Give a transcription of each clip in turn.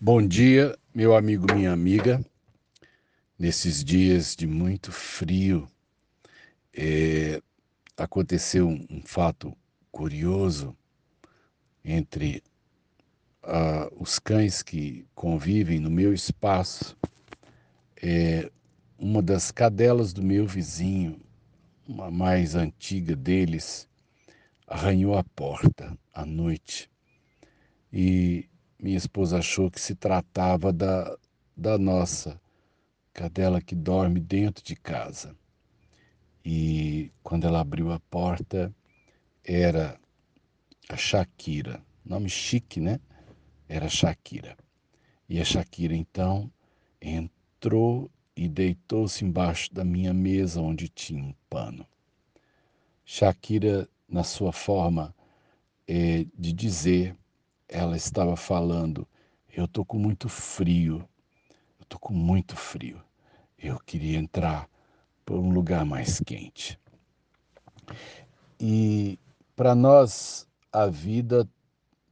Bom dia, meu amigo, minha amiga. Nesses dias de muito frio, é, aconteceu um, um, fato curioso entre uh, os cães que convivem no meu espaço. É, uma das cadelas do meu vizinho, uma mais antiga deles, arranhou a porta à noite. E minha esposa achou que se tratava da, da nossa cadela que dorme dentro de casa. E quando ela abriu a porta, era a Shakira. Nome chique, né? Era Shakira. E a Shakira, então, entrou e deitou-se embaixo da minha mesa onde tinha um pano. Shakira, na sua forma é, de dizer, ela estava falando: Eu estou com muito frio, eu estou com muito frio. Eu queria entrar por um lugar mais quente. E para nós, a vida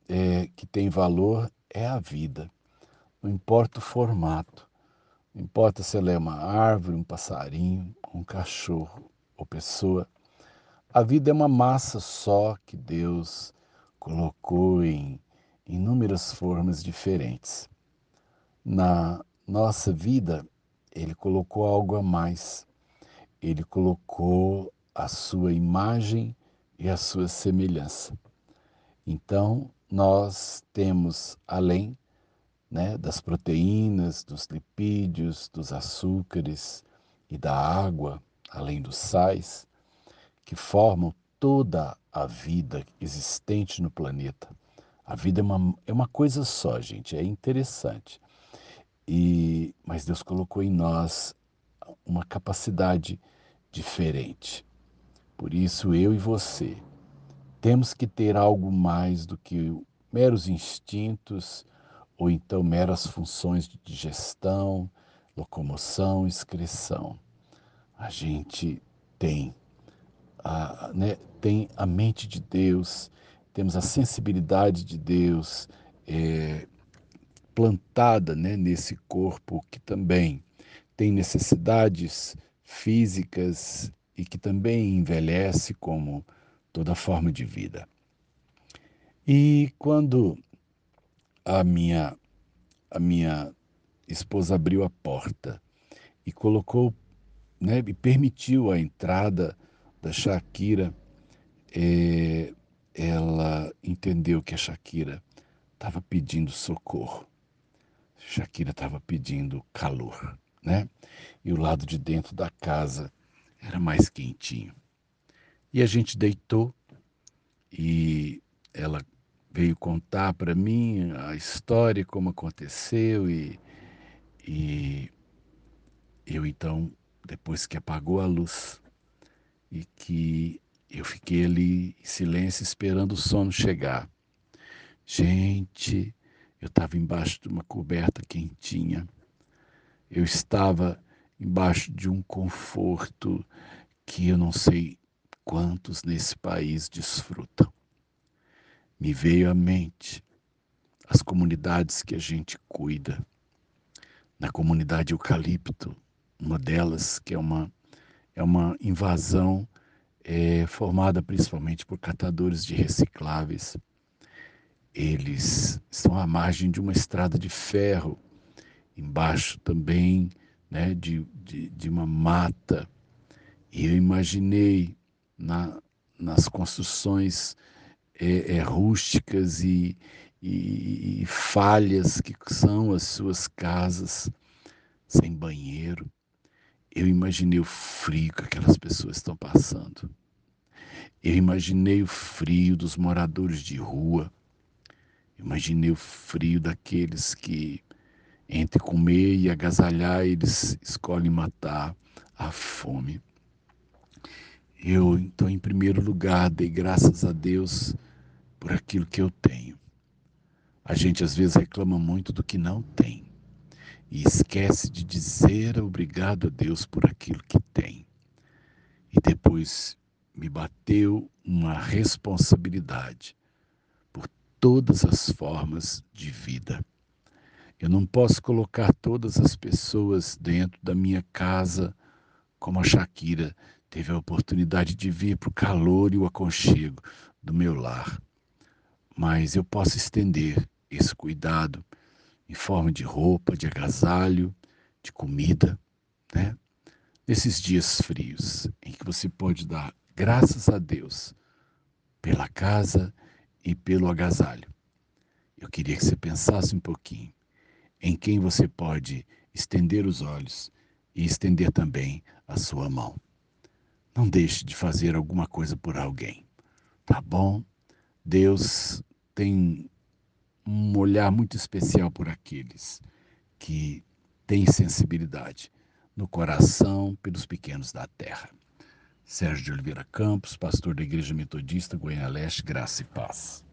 é, que tem valor é a vida. Não importa o formato, não importa se ela é uma árvore, um passarinho, um cachorro ou pessoa. A vida é uma massa só que Deus colocou em inúmeras formas diferentes. Na nossa vida, ele colocou algo a mais. Ele colocou a sua imagem e a sua semelhança. Então, nós temos, além né, das proteínas, dos lipídios, dos açúcares e da água, além dos sais, que formam toda a vida existente no planeta, a vida é uma, é uma coisa só, gente, é interessante. E, mas Deus colocou em nós uma capacidade diferente. Por isso, eu e você temos que ter algo mais do que meros instintos ou então meras funções de digestão, locomoção, excreção. A gente tem a, né, tem a mente de Deus temos a sensibilidade de Deus é, plantada né, nesse corpo que também tem necessidades físicas e que também envelhece como toda forma de vida. E quando a minha a minha esposa abriu a porta e colocou, né, e permitiu a entrada da Shakira, é, ela entendeu que a Shakira estava pedindo socorro. Shakira estava pedindo calor, né? E o lado de dentro da casa era mais quentinho. E a gente deitou e ela veio contar para mim a história, como aconteceu e, e eu então, depois que apagou a luz e que eu fiquei ali em silêncio esperando o sono chegar. Gente, eu estava embaixo de uma coberta quentinha. Eu estava embaixo de um conforto que eu não sei quantos nesse país desfrutam. Me veio à mente as comunidades que a gente cuida. Na comunidade Eucalipto, uma delas que é uma, é uma invasão é formada principalmente por catadores de recicláveis. Eles estão à margem de uma estrada de ferro, embaixo também né, de, de, de uma mata. E eu imaginei na, nas construções é, é, rústicas e, e, e falhas que são as suas casas, sem banheiro, eu imaginei o frio que aquelas pessoas estão passando. Eu imaginei o frio dos moradores de rua. Imaginei o frio daqueles que, entre comer e agasalhar, eles escolhem matar a fome. Eu, então, em primeiro lugar, dei graças a Deus por aquilo que eu tenho. A gente às vezes reclama muito do que não tem e esquece de dizer obrigado a Deus por aquilo que tem. E depois me bateu uma responsabilidade por todas as formas de vida. Eu não posso colocar todas as pessoas dentro da minha casa como a Shakira teve a oportunidade de vir para o calor e o aconchego do meu lar. Mas eu posso estender esse cuidado em forma de roupa, de agasalho, de comida, né? Nesses dias frios, em que você pode dar graças a Deus pela casa e pelo agasalho. Eu queria que você pensasse um pouquinho em quem você pode estender os olhos e estender também a sua mão. Não deixe de fazer alguma coisa por alguém, tá bom? Deus tem um olhar muito especial por aqueles que têm sensibilidade no coração pelos pequenos da terra. Sérgio de Oliveira Campos, pastor da Igreja Metodista Goiânia Leste, Graça e Paz.